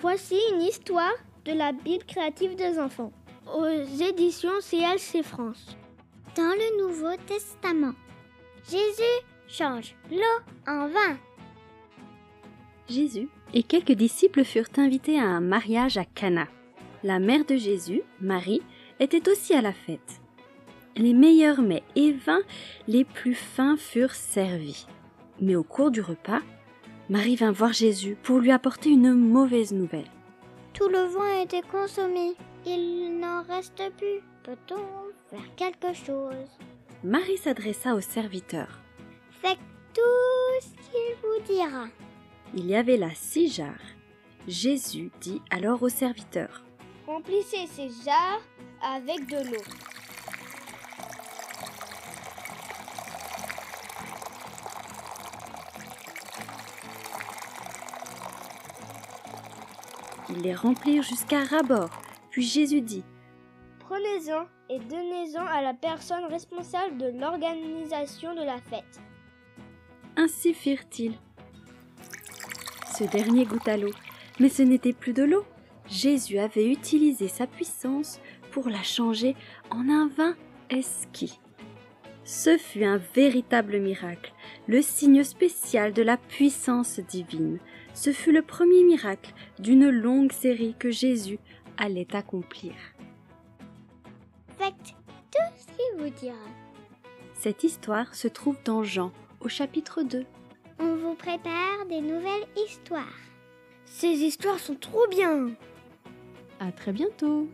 Voici une histoire de la Bible créative des enfants aux éditions CLC France. Dans le Nouveau Testament, Jésus change l'eau en vin. Jésus et quelques disciples furent invités à un mariage à Cana. La mère de Jésus, Marie, était aussi à la fête. Les meilleurs mets et vins les plus fins furent servis. Mais au cours du repas, Marie vint voir Jésus pour lui apporter une mauvaise nouvelle. Tout le vin a été consommé. Il n'en reste plus. Peut-on faire quelque chose? Marie s'adressa au serviteur. Faites tout ce qu'il vous dira. Il y avait là six jarres. Jésus dit alors au serviteur. Remplissez ces jarres avec de l'eau. Ils les remplirent jusqu'à ras-bord. Puis Jésus dit Prenez-en et donnez-en à la personne responsable de l'organisation de la fête. Ainsi firent-ils. Ce dernier goûta l'eau, mais ce n'était plus de l'eau. Jésus avait utilisé sa puissance pour la changer en un vin esquis. Ce fut un véritable miracle, le signe spécial de la puissance divine. Ce fut le premier miracle d'une longue série que Jésus allait accomplir. Faites tout ce qu'il vous dira. Cette histoire se trouve dans Jean au chapitre 2. On vous prépare des nouvelles histoires. Ces histoires sont trop bien. À très bientôt